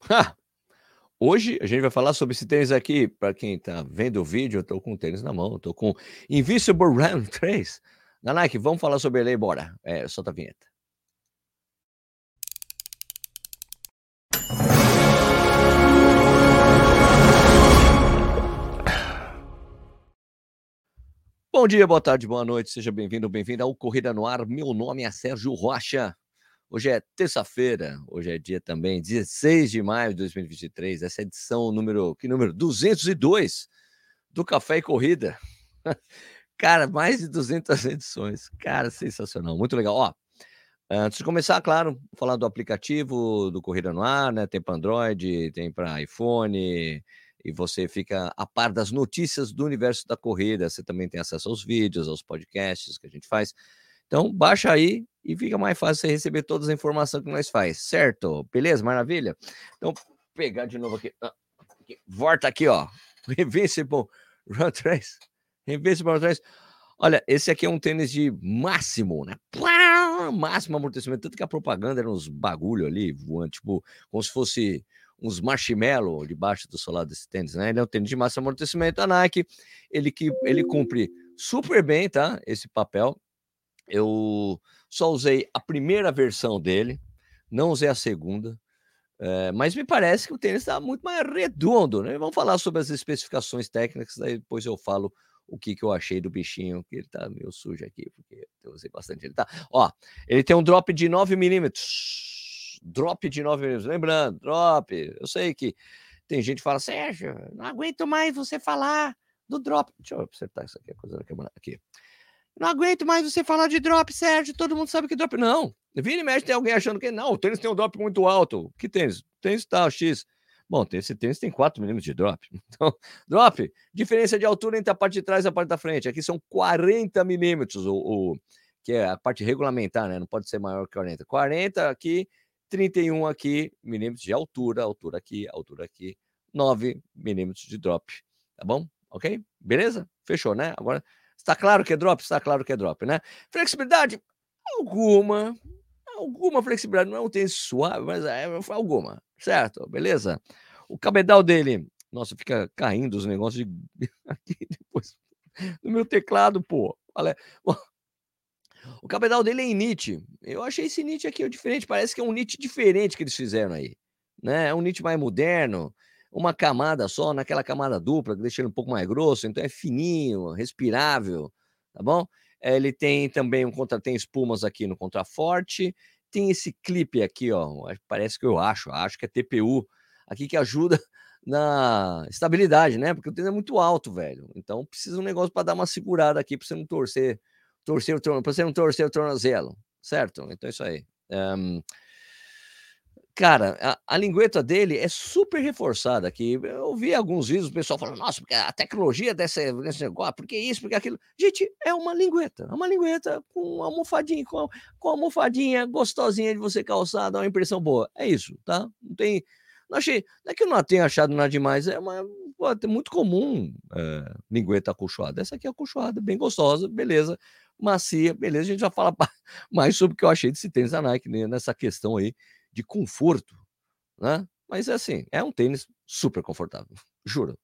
Hoje a gente vai falar sobre esse tênis aqui. Para quem está vendo o vídeo, eu estou com o tênis na mão, estou com Invisible Run 3 na Nike. Vamos falar sobre ele aí, bora. É, solta a vinheta. Bom dia, boa tarde, boa noite, seja bem-vindo, bem-vinda ao Corrida no Ar. Meu nome é Sérgio Rocha. Hoje é terça-feira, hoje é dia também 16 de maio de 2023. Essa é edição número, que número? 202 do Café e Corrida. Cara, mais de 200 edições. Cara, sensacional, muito legal. Ó, antes de começar, claro, falar do aplicativo do Corrida no Ar, né? Tem para Android, tem para iPhone, e você fica a par das notícias do universo da corrida. Você também tem acesso aos vídeos, aos podcasts que a gente faz. Então, baixa aí e fica mais fácil você receber todas as informações que nós faz, certo? Beleza? Maravilha? Então, pegar de novo aqui. Ah, volta aqui, ó. Invincible Run 3. Invincible Run 3. Olha, esse aqui é um tênis de máximo, né? Máximo amortecimento. Tanto que a propaganda era uns bagulho ali, voando, tipo, como se fosse uns marshmallow debaixo do solado desse tênis, né? Ele é um tênis de máximo amortecimento. A Nike, ele, que, ele cumpre super bem, tá? Esse papel. Eu só usei a primeira versão dele, não usei a segunda. É, mas me parece que o tênis está muito mais redondo, né? Vamos falar sobre as especificações técnicas, daí depois eu falo o que, que eu achei do bichinho, que ele tá meio sujo aqui, porque eu usei bastante ele. Tá, ó, ele tem um drop de 9 milímetros. Drop de 9 milímetros. Lembrando, drop. Eu sei que tem gente que fala, Sérgio, não aguento mais você falar do drop. Deixa eu acertar isso aqui, a coisa da câmera aqui. Não aguento mais você falar de drop, Sérgio. Todo mundo sabe que drop. Não. Vira e mexe, tem alguém achando que não. O tênis tem um drop muito alto. Que tênis? Tênis tal, X. Bom, esse tênis tem 4 milímetros de drop. Então, drop, diferença de altura entre a parte de trás e a parte da frente. Aqui são 40 milímetros, o, o, que é a parte regulamentar, né? Não pode ser maior que 40. 40 aqui, 31 aqui, milímetros de altura, altura aqui, altura aqui, 9 milímetros de drop. Tá bom? Ok? Beleza? Fechou, né? Agora Está claro que é drop? Está claro que é drop, né? Flexibilidade? Alguma. Alguma flexibilidade. Não é um tênis suave, mas é alguma. Certo? Beleza? O cabedal dele. Nossa, fica caindo os negócios de... aqui depois no meu teclado, pô. O cabedal dele é em NIT. Eu achei esse NIT aqui diferente. Parece que é um NIT diferente que eles fizeram aí. Né? É um NIT mais moderno uma camada só, naquela camada dupla, que deixa ele um pouco mais grosso, então é fininho, respirável, tá bom? Eh, ele tem também um contra, tem espumas aqui no contraforte, tem esse clipe aqui, ó, parece que eu acho, acho que é TPU, aqui que ajuda na estabilidade, né? Porque o tênis é muito alto, velho. Então precisa um negócio para dar uma segurada aqui, para você não torcer, torcer o torno, para você não torcer o tornozelo, certo? Então é isso aí. Um, Cara, a, a lingueta dele é super reforçada aqui. Eu vi alguns vídeos do pessoal falando, nossa, porque a tecnologia dessa, desse negócio, porque isso, porque aquilo. Gente, é uma lingueta. É uma lingueta com almofadinha, com, com uma almofadinha gostosinha de você calçar, dá uma impressão boa. É isso, tá? Não tem. Não achei. Não é que eu não tenha achado nada demais, é uma. É muito comum é, lingueta acolchoada. Essa aqui é acolchoada, bem gostosa, beleza. Macia, beleza. A gente já fala mais sobre o que eu achei desse tênis da Nike né, nessa questão aí de conforto, né? Mas é assim, é um tênis super confortável, juro.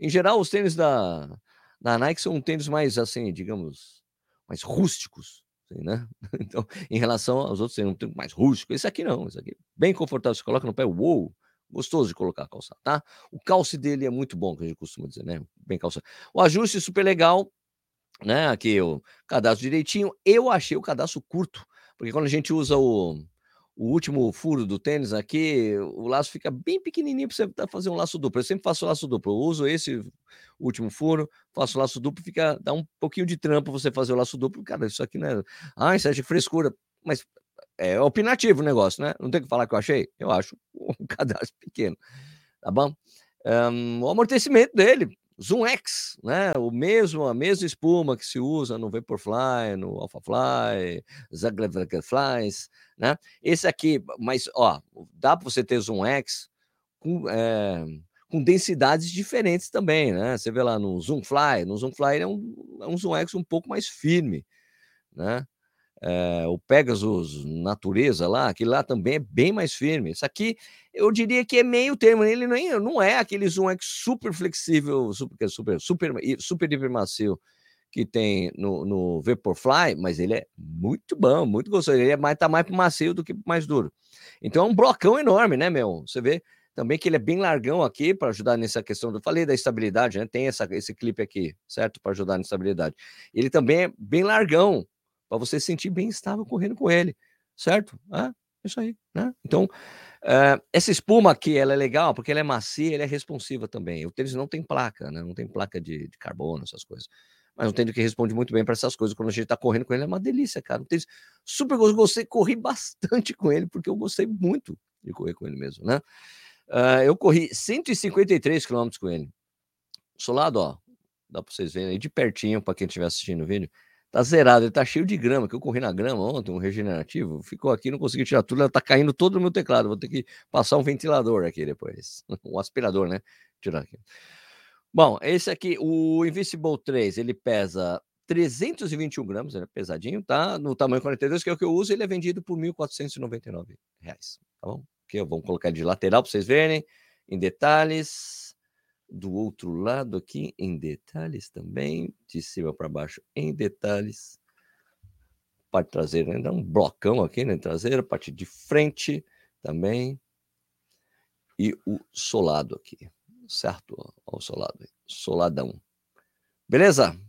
Em geral, os tênis da, da Nike são tênis mais assim, digamos, mais rústicos, assim, né? Então, em relação aos outros tênis, um tênis mais rústico. Esse aqui não, esse aqui bem confortável, você coloca no pé, uou, gostoso de colocar calçado, tá? O calce dele é muito bom, que a gente costuma dizer, né? Bem calçado. O ajuste super legal, né? Aqui o cadastro direitinho. Eu achei o cadastro curto, porque quando a gente usa o o último furo do tênis aqui, o laço fica bem pequenininho para você fazer um laço duplo. Eu sempre faço laço duplo. Eu uso esse último furo, faço laço duplo, fica dá um pouquinho de trampo você fazer o laço duplo. Cara, isso aqui não é. Ah, isso é de frescura. Mas é opinativo o negócio, né? Não tem que falar que eu achei. Eu acho um cadastro pequeno. Tá bom? Um, o amortecimento dele, Zoom X, né? O mesmo, a mesma espuma que se usa no Vaporfly, no Alphafly, Flies, né? Esse aqui, mas ó, dá para você ter Zoom X com, é, com densidades diferentes também, né? Você vê lá no Zoom Fly, no Zoom Fly é um, é um Zoom X um pouco mais firme, né? É, o Pegasus Natureza lá, aquele lá também é bem mais firme. Isso aqui eu diria que é meio termo, ele não é, não é aquele Zoom X super flexível, super, super, super, super hiper macio que tem no, no Vaporfly, mas ele é muito bom, muito gostoso. Ele é mais, tá mais macio do que mais duro. Então é um blocão enorme, né, meu? Você vê também que ele é bem largão aqui para ajudar nessa questão. Eu falei da estabilidade, né? Tem essa, esse clipe aqui, certo? Para ajudar na estabilidade. Ele também é bem largão para você se sentir bem estável correndo com ele, certo? É, isso aí, né? Então, uh, essa espuma aqui, ela é legal porque ela é macia, ela é responsiva também. O tênis não tem placa, né? Não tem placa de, de carbono, essas coisas. Mas um tênis que responde muito bem para essas coisas. Quando a gente está correndo com ele, é uma delícia, cara. Um tênis super gostoso. Gostei, corri bastante com ele, porque eu gostei muito de correr com ele mesmo, né? Uh, eu corri 153 quilômetros com ele. Solado, ó. Dá para vocês verem aí de pertinho, para quem estiver assistindo o vídeo. Tá zerado, ele tá cheio de grama, que eu corri na grama ontem, um regenerativo, ficou aqui, não consegui tirar tudo, ela tá caindo todo no meu teclado, vou ter que passar um ventilador aqui depois, um aspirador, né? Tirar aqui. Bom, esse aqui, o Invisible 3, ele pesa 321 gramas, ele é pesadinho, tá? No tamanho 42, que é o que eu uso, ele é vendido por 1.499 reais, tá bom? Aqui, vamos colocar de lateral para vocês verem, em detalhes do outro lado aqui em detalhes também, de cima para baixo em detalhes. Parte traseira ainda um blocão aqui na né, traseira, parte de frente também. E o solado aqui, certo? Olha o solado soladão. Beleza?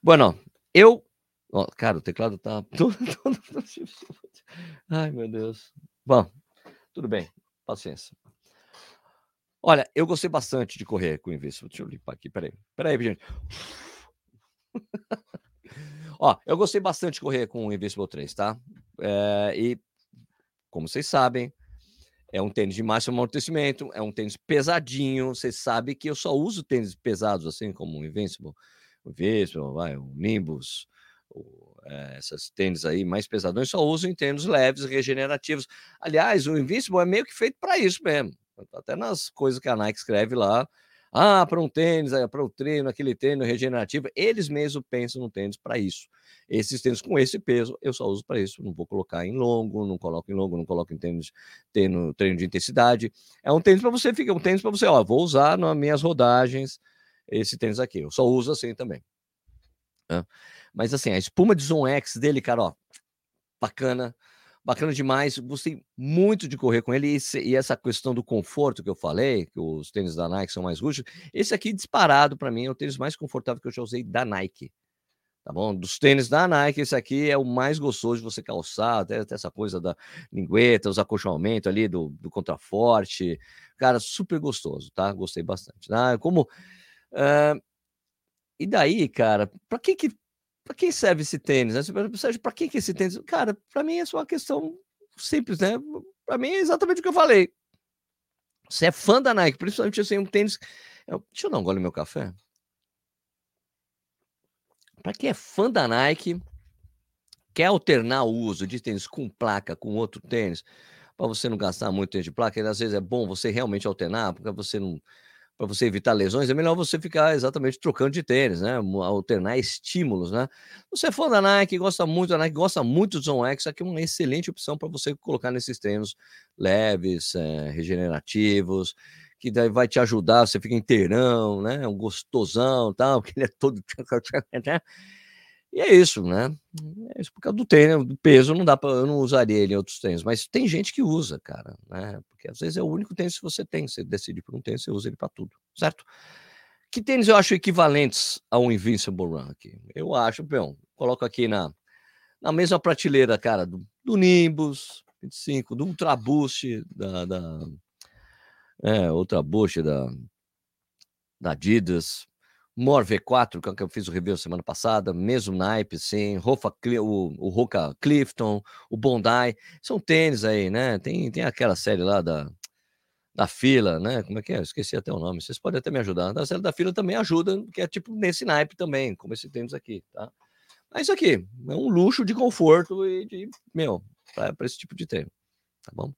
Bueno, eu... Oh, cara, o teclado tá. Ai, meu Deus. Bom, tudo bem, paciência. Olha, eu gostei bastante de correr com o Invincible. Deixa eu limpar aqui, peraí. Peraí, gente. Ó, eu gostei bastante de correr com o Invincible 3, tá? É, e, como vocês sabem, é um tênis de máximo amortecimento, é um tênis pesadinho. Você sabe que eu só uso tênis pesados, assim como o Invincible, o Invincible, vai, o Nimbus, o, é, essas tênis aí mais pesadões, só uso em tênis leves, regenerativos. Aliás, o Invincible é meio que feito para isso mesmo. Até nas coisas que a Nike escreve lá. Ah, para um tênis, para o treino, aquele treino regenerativo, eles mesmos pensam no tênis para isso. Esses tênis com esse peso, eu só uso para isso. Não vou colocar em longo, não coloco em longo, não coloco em tênis, treino, treino de intensidade. É um tênis para você, fica um tênis para você, ó, vou usar nas minhas rodagens esse tênis aqui. Eu só uso assim também. Né? Mas assim, a espuma de Zoom X dele, cara, ó, bacana bacana demais. Gostei muito de correr com ele. E, essa questão do conforto que eu falei, que os tênis da Nike são mais rústicos, esse aqui disparado para mim é o tênis mais confortável que eu já usei da Nike. Tá bom? Dos tênis da Nike, esse aqui é o mais gostoso de você calçar, até, até essa coisa da lingueta, os acolchoamentos ali do, do contraforte. Cara, super gostoso, tá? Gostei bastante. Tá? Como. Uh, e daí, cara, para que que para quem serve esse tênis? Né? Para quem que esse tênis? Cara, para mim é só uma questão simples, né? Para mim é exatamente o que eu falei. Você é fã da Nike, principalmente assim, um tênis. Deixa eu dar um gole no meu café. Para quem é fã da Nike, quer alternar o uso de tênis com placa com outro tênis, para você não gastar muito tênis de placa, e às vezes é bom você realmente alternar, porque você não para você evitar lesões, é melhor você ficar exatamente trocando de tênis, né? Alternar estímulos, né? Você for da Nike, gosta muito da Nike, gosta muito do Zone X, aqui é uma excelente opção para você colocar nesses treinos leves, é, regenerativos, que daí vai te ajudar, você fica inteirão, né? Um gostosão, tal, porque ele é todo né? E é isso, né? É isso por causa do tênis, do peso, não dá para eu não usaria ele em outros tênis, mas tem gente que usa, cara, né? Porque às vezes é o único tênis que você tem, você decide por um tênis, você usa ele para tudo, certo? Que tênis eu acho equivalentes ao Invincible Run aqui? Eu acho, bom, coloco aqui na, na mesma prateleira, cara, do, do Nimbus 25, do Ultra Boost da, da é, Ultra Boost da, da Adidas, More V4, que eu fiz o review semana passada, mesmo naipe, sim. Rofa, o, o Roca Clifton, o Bondi, são tênis aí, né? Tem, tem aquela série lá da, da fila, né? Como é que é? Eu esqueci até o nome. Vocês podem até me ajudar. A série da fila também ajuda, que é tipo nesse naipe também, como esse tênis aqui, tá? Mas isso aqui é um luxo de conforto e de, meu, para esse tipo de tênis, tá bom?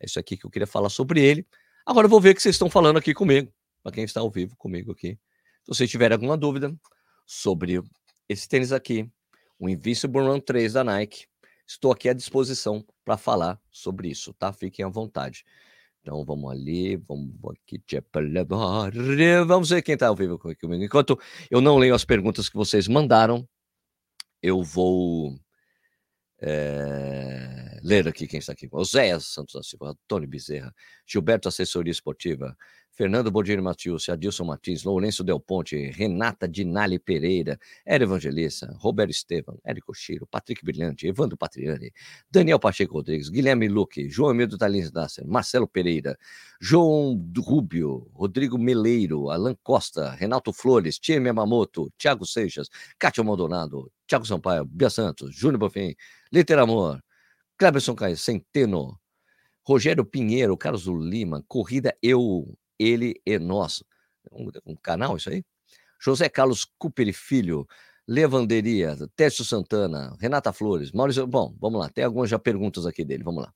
É isso aqui que eu queria falar sobre ele. Agora eu vou ver o que vocês estão falando aqui comigo, para quem está ao vivo comigo aqui. Se você tiver alguma dúvida sobre esse tênis aqui, o Invincible Run 3 da Nike. Estou aqui à disposição para falar sobre isso, tá? Fiquem à vontade. Então vamos ali, vamos aqui. Vamos ver quem está ao vivo comigo. Enquanto eu não leio as perguntas que vocês mandaram, eu vou é, ler aqui quem está aqui. Oséias Santos da Silva, Antônio Bezerra, Gilberto Assessoria Esportiva, Fernando Bodini Matius, Adilson Martins, Lourenço Del Ponte, Renata Dinali Pereira, Era Evangelista, Roberto Estevam, Érico Chiro, Patrick Brilhante, Evandro Patriani, Daniel Pacheco Rodrigues, Guilherme Luque, João Emílio Talins Nasser, Marcelo Pereira, João Rubio, Rodrigo Meleiro, Alan Costa, Renato Flores, Tia Yamamoto, Thiago Seixas, Cátia Maldonado, Thiago Sampaio, Bia Santos, Júnior Bofim, Liter Amor, Cleberson Caio, Centeno, Rogério Pinheiro, Carlos Lima, Corrida Eu, Ele e Nós. Um, um canal isso aí? José Carlos Cooper Filho, Levanderia, Tércio Santana, Renata Flores, Maurício. Bom, vamos lá, tem algumas já perguntas aqui dele, vamos lá.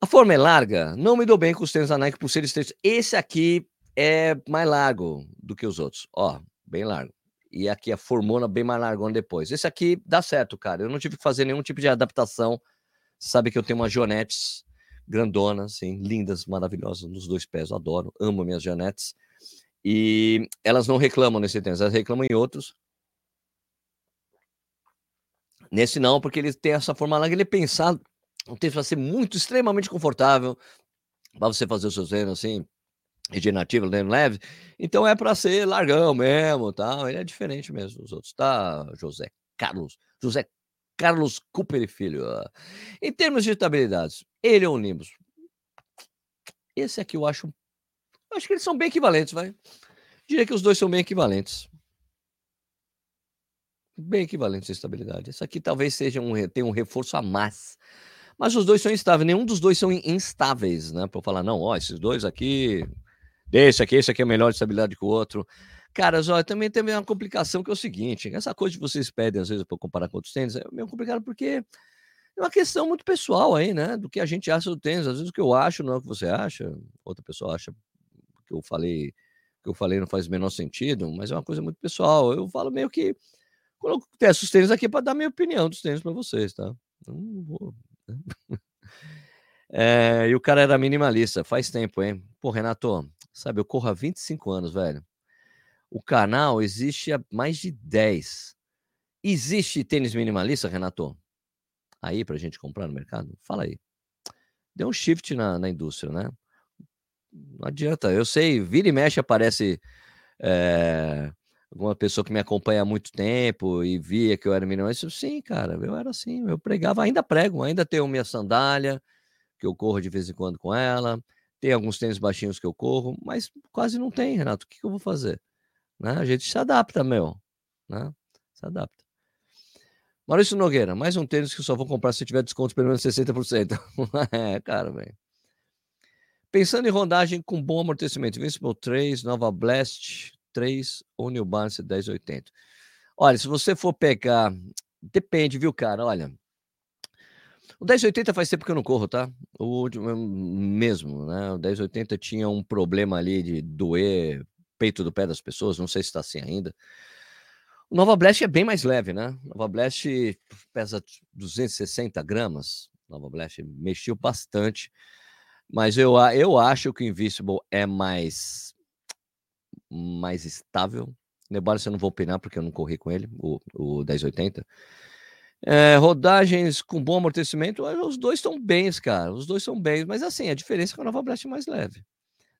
A forma é larga, não me dou bem com os tênis da Nike por ser estreitos. Esse aqui é mais largo do que os outros, ó, bem largo e aqui a formona bem mais largona depois. Esse aqui dá certo, cara. Eu não tive que fazer nenhum tipo de adaptação. Sabe que eu tenho umas jonetes grandonas, assim, lindas, maravilhosas nos dois pés. Eu adoro, amo minhas jonetes. E elas não reclamam nesse tênis, elas reclamam em outros. Nesse não, porque ele tem essa forma larga, ele é pensado um tênis para ser muito, extremamente confortável, para você fazer os seus treinos assim, regenerativo, leve. Então é para ser largão mesmo, tal. Ele é diferente mesmo dos outros, tá? José Carlos, José Carlos Cooper e Filho. Em termos de estabilidades, ele é um Nimbus. Esse aqui eu acho, acho que eles são bem equivalentes, vai. Diria que os dois são bem equivalentes. Bem equivalentes em estabilidade. Esse aqui talvez seja um tenha um reforço a mais. Mas os dois são instáveis, nenhum dos dois são instáveis, né? Para falar, não, ó, esses dois aqui desse aqui, esse aqui é melhor de estabilidade que o outro. Caras, olha, também tem uma complicação que é o seguinte: essa coisa que vocês pedem, às vezes, para comparar com outros tênis, é meio complicado porque é uma questão muito pessoal aí, né? Do que a gente acha do tênis. Às vezes o que eu acho não é o que você acha, outra pessoa acha que eu falei, que eu falei não faz o menor sentido, mas é uma coisa muito pessoal. Eu falo meio que. Testo os tênis aqui para dar minha opinião dos tênis para vocês, tá? Não vou. É, e o cara era minimalista, faz tempo, hein? Pô, Renato, Sabe, eu corro há 25 anos, velho. O canal existe há mais de 10. Existe tênis minimalista, Renato? Aí pra gente comprar no mercado? Fala aí. Deu um shift na, na indústria, né? Não adianta. Eu sei, vira e mexe aparece é, alguma pessoa que me acompanha há muito tempo e via que eu era minimalista. Sim, cara, eu era assim. Eu pregava, ainda prego, ainda tenho minha sandália, que eu corro de vez em quando com ela tem alguns tênis baixinhos que eu corro, mas quase não tem, Renato. O que, que eu vou fazer? Né? A gente se adapta, meu. Né? Se adapta. Maurício Nogueira, mais um tênis que só vou comprar se tiver desconto pelo menos 60%. é, cara, velho. Pensando em rodagem com bom amortecimento, Invincible 3, Nova Blast 3 ou New Balance 1080. Olha, se você for pegar, depende, viu, cara? Olha, o 1080 faz tempo que eu não corro, tá? O último mesmo, né? O 1080 tinha um problema ali de doer peito do pé das pessoas, não sei se está assim ainda. O Nova Blast é bem mais leve, né? Nova Blast pesa 260 gramas. Nova Blast mexeu bastante. Mas eu, eu acho que o Invisible é mais, mais estável. Nebalha, eu não vou opinar porque eu não corri com ele, o, o 1080. É, rodagens com bom amortecimento, os dois estão bens, cara. Os dois são bens, mas assim, a diferença é que a Nova Blast é mais leve.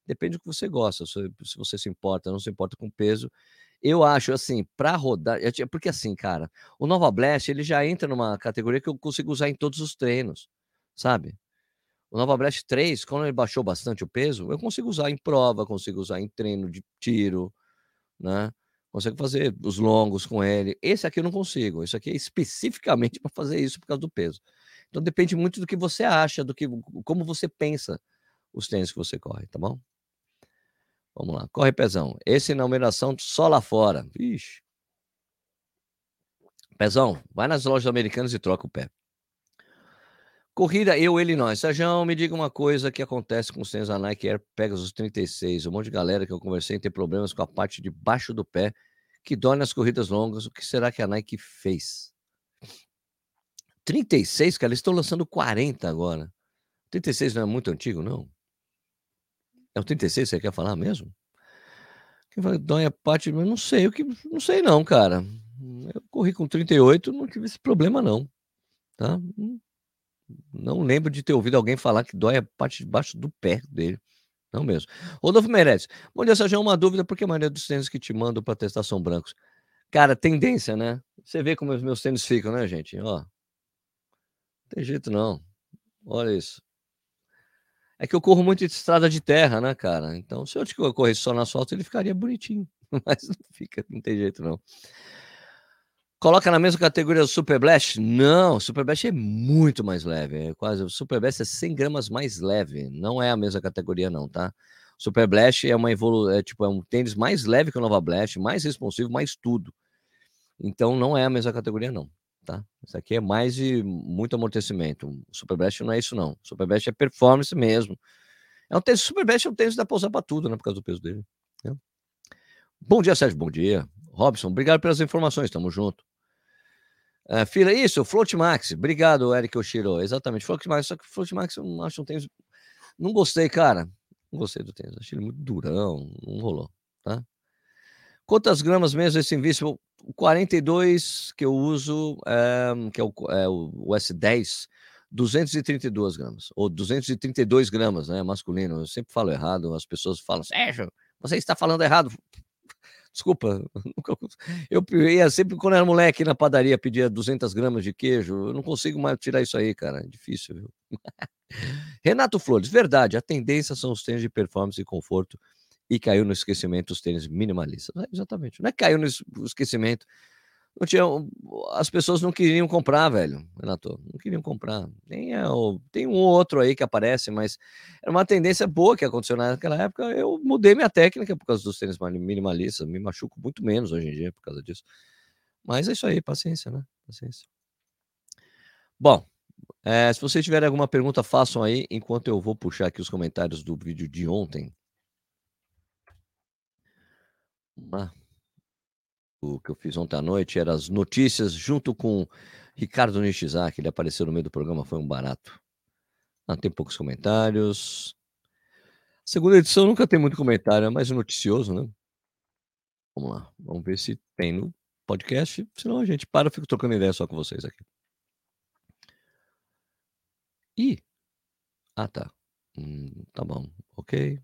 Depende do que você gosta, se, você se importa, não se importa com peso. Eu acho assim, para rodar, porque assim, cara, o Nova Blast ele já entra numa categoria que eu consigo usar em todos os treinos, sabe? O Nova Blast 3, quando ele baixou bastante o peso, eu consigo usar em prova, consigo usar em treino de tiro, né? Consigo fazer os longos com ele. Esse aqui eu não consigo. Isso aqui é especificamente para fazer isso por causa do peso. Então depende muito do que você acha, do que como você pensa os tênis que você corre, tá bom? Vamos lá. Corre pezão. Esse na numeração só lá fora. Vixe. Pezão, vai nas lojas americanas e troca o pé. Corrida, eu, ele, nós. Sérgio, me diga uma coisa que acontece com os tênis da Nike Air Pegasus 36. Um monte de galera que eu conversei tem problemas com a parte de baixo do pé que dói nas corridas longas. O que será que a Nike fez? 36, cara, eles estão lançando 40 agora. 36 não é muito antigo, não? É o 36 você quer falar mesmo? Quem vai dói a parte, não sei, o que não sei não, cara. Eu corri com 38, não tive esse problema não, tá? Não lembro de ter ouvido alguém falar que dói a parte de baixo do pé dele. Não mesmo. Rodolfo Meirelles. Bom dia, Sérgio. Uma dúvida, por que a maioria dos tênis que te mando para testar são brancos? Cara, tendência, né? Você vê como os meus tênis ficam, né, gente? Ó. Não tem jeito não. Olha isso. É que eu corro muito de estrada de terra, né, cara? Então, se eu corresse só na asfalto, ele ficaria bonitinho. Mas não fica, não tem jeito não. Coloca na mesma categoria do Super Blast? Não, o Super Blast é muito mais leve. É quase, o Super Blast é 100 gramas mais leve. Não é a mesma categoria, não, tá? O Super Blast é uma evolu é, tipo, é um tênis mais leve que o Nova Blast, mais responsivo, mais tudo. Então não é a mesma categoria, não tá? Isso aqui é mais de muito amortecimento. O Super Blast não é isso, não. O Super Blast é performance mesmo. É um tênis, Super Blast é um tênis pra usar pra tudo, né? Por causa do peso dele. Né? Bom dia, Sérgio. Bom dia. Robson, obrigado pelas informações. Tamo junto. Uh, filha, isso, Float Max. Obrigado, Eric Oshiro. Exatamente, Float Max. Só que Float Max eu acho um tênis. Não gostei, cara. Não gostei do tênis. Achei ele muito durão. Não rolou, tá? Quantas gramas mesmo esse Invincible? O 42 que eu uso, é, que é o, é o S10, 232 gramas, ou 232 gramas, né? Masculino. Eu sempre falo errado, as pessoas falam, Sérgio, você está falando errado. Desculpa, eu ia sempre quando era moleque na padaria pedia 200 gramas de queijo. Eu não consigo mais tirar isso aí, cara. É difícil, viu? Renato Flores, verdade. A tendência são os tênis de performance e conforto e caiu no esquecimento os tênis minimalistas. É, exatamente. Não é caiu no esquecimento. Não tinha, as pessoas não queriam comprar, velho, Renato. Não queriam comprar. Tem, é, tem um outro aí que aparece, mas era uma tendência boa que aconteceu naquela época. Eu mudei minha técnica por causa dos tênis minimalistas. Me machuco muito menos hoje em dia por causa disso. Mas é isso aí, paciência, né? Paciência. Bom, é, se vocês tiverem alguma pergunta, façam aí, enquanto eu vou puxar aqui os comentários do vídeo de ontem. Ah, o que eu fiz ontem à noite era as notícias junto com Ricardo Nishizaki. Ele apareceu no meio do programa, foi um barato. Ah, tem poucos comentários. Segunda edição nunca tem muito comentário, é mais noticioso, né? Vamos lá, vamos ver se tem no podcast. Senão a gente para, eu fico trocando ideia só com vocês aqui. Ih! Ah, tá. Hum, tá bom, ok.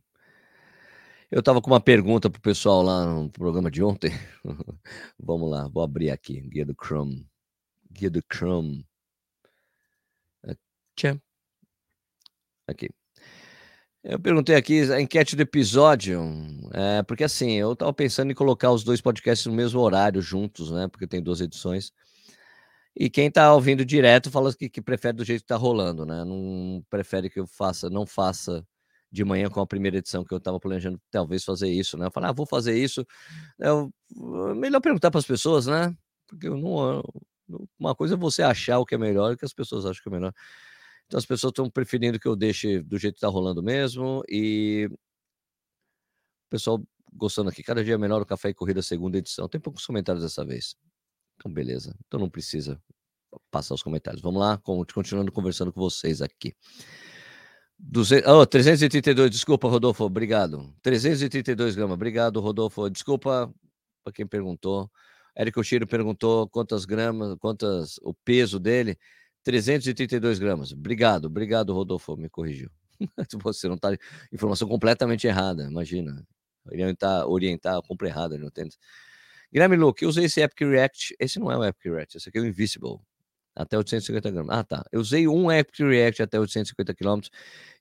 Eu estava com uma pergunta para o pessoal lá no programa de ontem. Vamos lá, vou abrir aqui. Guia do Chrome. Guia do Chrome. Aqui. Eu perguntei aqui a enquete do episódio, é, porque assim, eu estava pensando em colocar os dois podcasts no mesmo horário juntos, né? Porque tem duas edições. E quem está ouvindo direto fala que, que prefere do jeito que está rolando, né? Não prefere que eu faça, não faça de manhã com a primeira edição que eu estava planejando talvez fazer isso, né? Eu falei, ah, vou fazer isso. É melhor perguntar para as pessoas, né? Porque não, uma coisa é você achar o que é melhor e que as pessoas acham que é melhor. Então as pessoas estão preferindo que eu deixe do jeito que está rolando mesmo e o pessoal gostando aqui. Cada dia é melhor o Café e Corrida segunda edição. Tem poucos comentários dessa vez. Então beleza. Então não precisa passar os comentários. Vamos lá, continuando conversando com vocês aqui. 200, oh, 332, desculpa, Rodolfo, obrigado. 332 gramas, obrigado, Rodolfo. Desculpa para quem perguntou. Érico Chiro perguntou quantas gramas, quantas o peso dele. 332 gramas. Obrigado, obrigado, Rodolfo, me corrigiu. Você não está informação completamente errada, imagina. Orientar, orientar compra errada no tênis. Guilherme Luke, usei esse Epic React. Esse não é o Epic React, esse aqui é o Invisible até 850 gramas. Ah, tá. Eu usei um Epic React até 850 km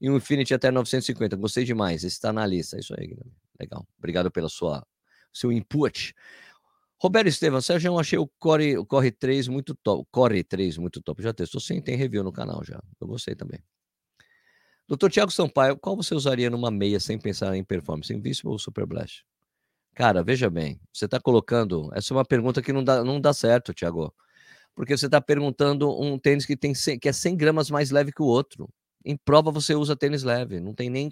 e um Infinity até 950. Gostei demais. Esse está na lista. É isso aí, legal. Obrigado sua seu input. Roberto Estevam, Sérgio, eu achei o Core, o Core 3 muito top. Core 3 muito top. Já testou sim, tem review no canal já. Eu gostei também. Doutor Tiago Sampaio, qual você usaria numa meia sem pensar em performance? Invincible ou Super Blast? Cara, veja bem, você está colocando. Essa é uma pergunta que não dá, não dá certo, Tiago porque você está perguntando um tênis que, tem 100, que é 100 gramas mais leve que o outro. Em prova você usa tênis leve, não tem nem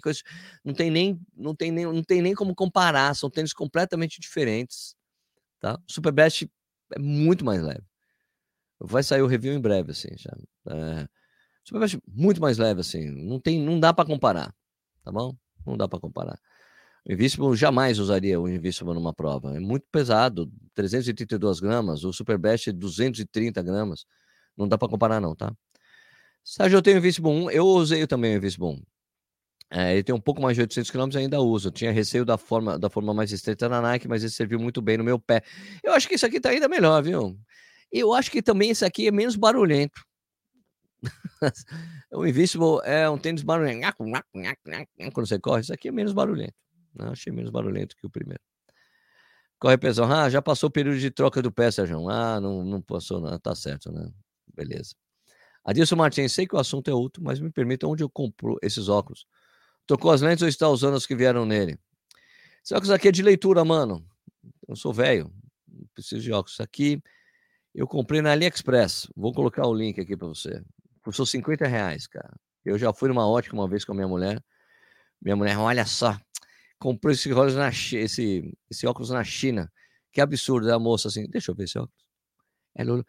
não tem nem não tem nem não tem nem como comparar, são tênis completamente diferentes, tá? O Super Best é muito mais leve. Vai sair o review em breve, assim, já. É, Super Best muito mais leve, assim. Não tem, não dá para comparar, tá bom? Não dá para comparar. O Invincible jamais usaria o Invincible numa prova. É muito pesado, 332 gramas. O Super Best 230 gramas. Não dá para comparar não, tá? Sérgio, eu tenho o Invincible 1. Eu usei também o Invincible 1. É, ele tem um pouco mais de 800 km ainda uso. Tinha receio da forma, da forma mais estreita na Nike, mas ele serviu muito bem no meu pé. Eu acho que isso aqui tá ainda melhor, viu? Eu acho que também esse aqui é menos barulhento. o Invincible é um tênis barulhento. Quando você corre, isso aqui é menos barulhento. Eu achei menos barulhento que o primeiro. Corre pesão. Ah, já passou o período de troca do pé, Sérgio. Ah, não, não passou, não. Tá certo, né? Beleza. Adilson Martins, sei que o assunto é outro, mas me permita onde eu compro esses óculos. Tocou as lentes ou está usando as que vieram nele? Esse óculos aqui é de leitura, mano. Eu sou velho, não preciso de óculos. Aqui eu comprei na AliExpress. Vou colocar o link aqui para você. Custou 50 reais, cara. Eu já fui numa ótica uma vez com a minha mulher. Minha mulher, olha só, comprou esse, na, esse, esse óculos na China. Que absurdo, a moça assim, deixa eu ver esse óculos. Ela olhou,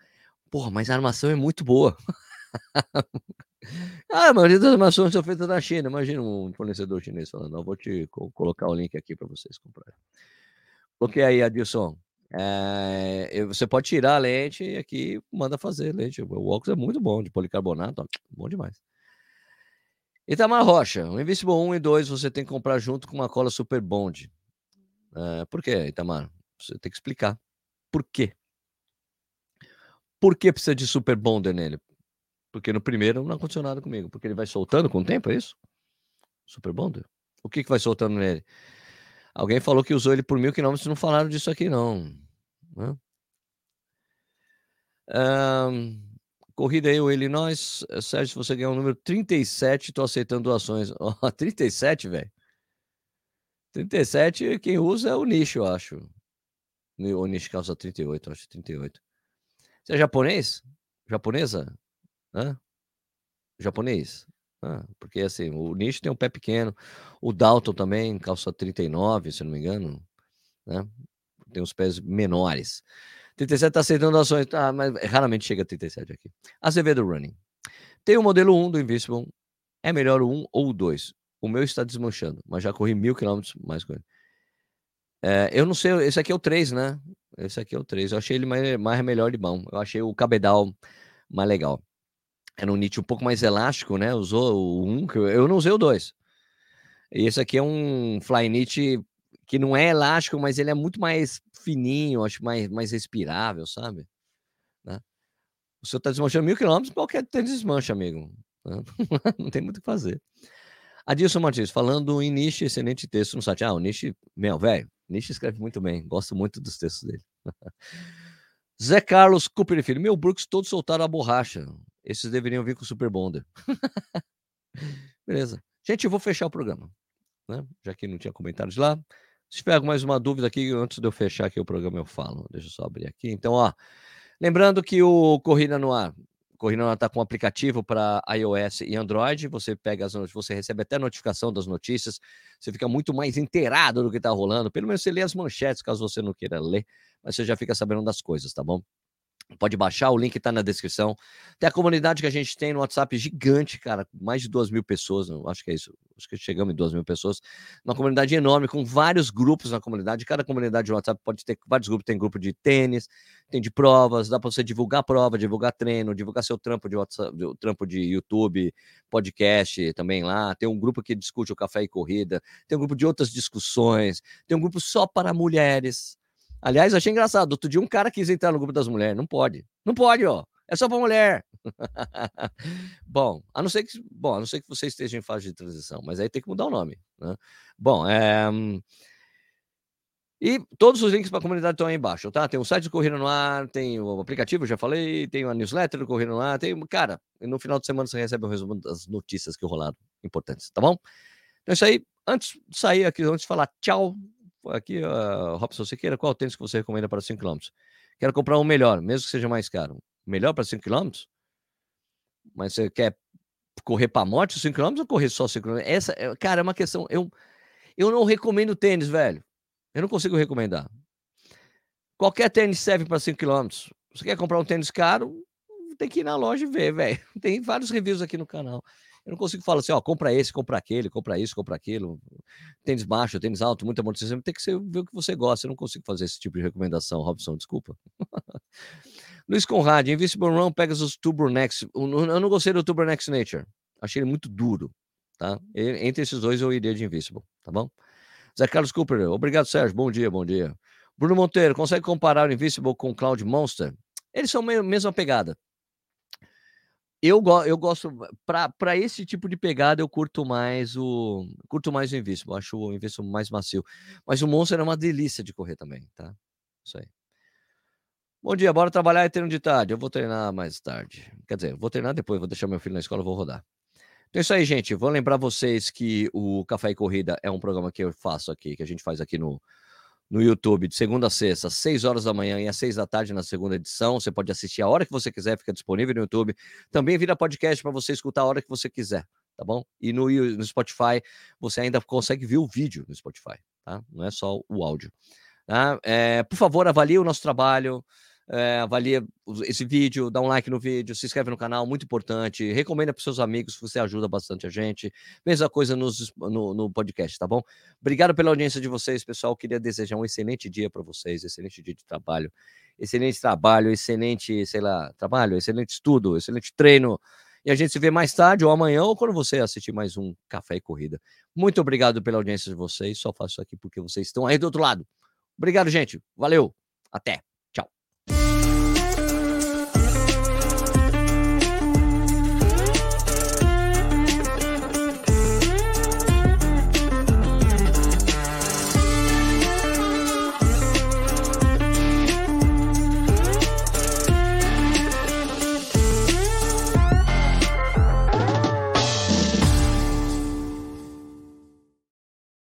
porra, mas a armação é muito boa. Ah, a maioria das armações são feitas na China. Imagina um fornecedor chinês falando, vou te colocar o link aqui para vocês comprarem. Coloquei aí, Adilson. É, você pode tirar a lente e aqui manda fazer lente. O óculos é muito bom, de policarbonato, ó, bom demais. Itamar Rocha, o Invincible 1 e 2 você tem que comprar junto com uma cola Super Bond. É, por quê, Itamar? Você tem que explicar. Por quê? Por que precisa de Super Bonder nele? Porque no primeiro não aconteceu nada comigo. Porque ele vai soltando com o tempo, é isso? Super Bonder? O que, que vai soltando nele? Alguém falou que usou ele por mil quilômetros, não falaram disso aqui, não. Um, corrida aí, o Illinois. Sérgio, se você ganhar o número 37, tô aceitando doações. Ó, oh, 37, velho. 37, quem usa é o nicho, eu acho. O nicho calça 38, acho 38. Você é japonês? Japonesa? Hã? Japonês? Ah, porque assim, o Nish tem um pé pequeno, o Dalton também, calça 39, se não me engano, né? Tem os pés menores. 37 tá aceitando ações, tá, mas raramente chega a 37 aqui. Azevedo Running. Tem o modelo 1 do Invincible, é melhor o 1 ou o 2. O meu está desmanchando, mas já corri mil quilômetros mais com ele. É, eu não sei, esse aqui é o 3, né? Esse aqui é o 3. Eu achei ele mais, mais melhor de bom. Eu achei o cabedal mais legal. Era um knit um pouco mais elástico, né? Usou o 1, que eu não usei o 2. E esse aqui é um fly knit que não é elástico, mas ele é muito mais fininho, acho mais, mais respirável, sabe? Né? O senhor está desmanchando mil quilômetros, qualquer tênis desmancha, amigo. Né? não tem muito o que fazer. Adilson Martins, falando em Niche, excelente texto no site. Ah, o Niche, meu, velho, Niche escreve muito bem, gosto muito dos textos dele. Zé Carlos Cooper Filho, meu Brooks todos soltaram a borracha. Esses deveriam vir com o Super Bonder. Beleza. Gente, eu vou fechar o programa. Né? Já que não tinha comentários lá. Se tiver mais uma dúvida aqui, antes de eu fechar aqui o programa, eu falo. Deixa eu só abrir aqui. Então, ó. Lembrando que o Corrida no Ar. Corrida no Ar está com um aplicativo para iOS e Android. Você pega as você recebe até notificação das notícias. Você fica muito mais inteirado do que está rolando. Pelo menos você lê as manchetes, caso você não queira ler, mas você já fica sabendo das coisas, tá bom? Pode baixar, o link está na descrição. Tem a comunidade que a gente tem no WhatsApp gigante, cara, mais de duas mil pessoas, acho que é isso, acho que chegamos em duas mil pessoas. Uma comunidade enorme, com vários grupos na comunidade. Cada comunidade de WhatsApp pode ter vários grupos, tem grupo de tênis, tem de provas, dá para você divulgar prova, divulgar treino, divulgar seu trampo de WhatsApp, trampo de YouTube, podcast também lá. Tem um grupo que discute o café e corrida, tem um grupo de outras discussões, tem um grupo só para mulheres Aliás, achei engraçado. Outro dia um cara quis entrar no grupo das mulheres. Não pode. Não pode, ó. É só para mulher. bom, a não ser que, bom, a não ser que você esteja em fase de transição, mas aí tem que mudar o nome, né? Bom, é... E todos os links para a comunidade estão aí embaixo, tá? Tem o site do Corrida no Ar, tem o aplicativo, já falei, tem a newsletter do Corrida no Ar, tem, cara, no final de semana você recebe um resumo das notícias que rolaram importantes, tá bom? Então é isso aí. Antes de sair aqui, antes de falar tchau, aqui, uh, Robson Siqueira, qual tênis que você recomenda para 5 km? Quero comprar um melhor, mesmo que seja mais caro. Melhor para 5 km? Mas você quer correr para morte 5 km ou correr só 5 km? Essa, é, cara, é uma questão. Eu, eu não recomendo tênis, velho. Eu não consigo recomendar. Qualquer tênis serve para 5 km. Você quer comprar um tênis caro? Tem que ir na loja e ver, velho. Tem vários reviews aqui no canal. Eu não consigo falar assim, ó, compra esse, compra aquele, compra isso, compra aquilo. Tênis baixo, tênis alto, muita amortecimento. Tem que ser, ver o que você gosta. Eu não consigo fazer esse tipo de recomendação, Robson, desculpa. Luiz Conrad, Invisible Run, Pegasus Turbonex. Eu não gostei do Turbonex Nature. Achei ele muito duro, tá? Entre esses dois eu iria de Invisible, tá bom? Zé Carlos Cooper, obrigado, Sérgio. Bom dia, bom dia. Bruno Monteiro, consegue comparar o Invisible com o Cloud Monster? Eles são a mesma pegada, eu, go eu gosto, para esse tipo de pegada, eu curto mais o curto mais o Invincible, acho o Invincible mais macio. Mas o Monster é uma delícia de correr também, tá? Isso aí. Bom dia, bora trabalhar e treino de tarde. Eu vou treinar mais tarde. Quer dizer, vou treinar depois, vou deixar meu filho na escola, vou rodar. Então é isso aí, gente. Vou lembrar vocês que o Café e Corrida é um programa que eu faço aqui, que a gente faz aqui no no YouTube, de segunda a sexta, às 6 horas da manhã e às 6 da tarde na segunda edição. Você pode assistir a hora que você quiser, fica disponível no YouTube. Também vira podcast para você escutar a hora que você quiser, tá bom? E no, no Spotify, você ainda consegue ver o vídeo no Spotify, tá? Não é só o áudio. Tá? É, por favor, avalie o nosso trabalho é, avalia esse vídeo, dá um like no vídeo, se inscreve no canal, muito importante. Recomenda para seus amigos, você ajuda bastante a gente. Mesma coisa nos, no, no, podcast, tá bom? Obrigado pela audiência de vocês, pessoal. Queria desejar um excelente dia para vocês, excelente dia de trabalho, excelente trabalho, excelente, sei lá, trabalho, excelente estudo, excelente treino. E a gente se vê mais tarde ou amanhã ou quando você assistir mais um Café e Corrida. Muito obrigado pela audiência de vocês. Só faço isso aqui porque vocês estão aí do outro lado. Obrigado, gente. Valeu. Até.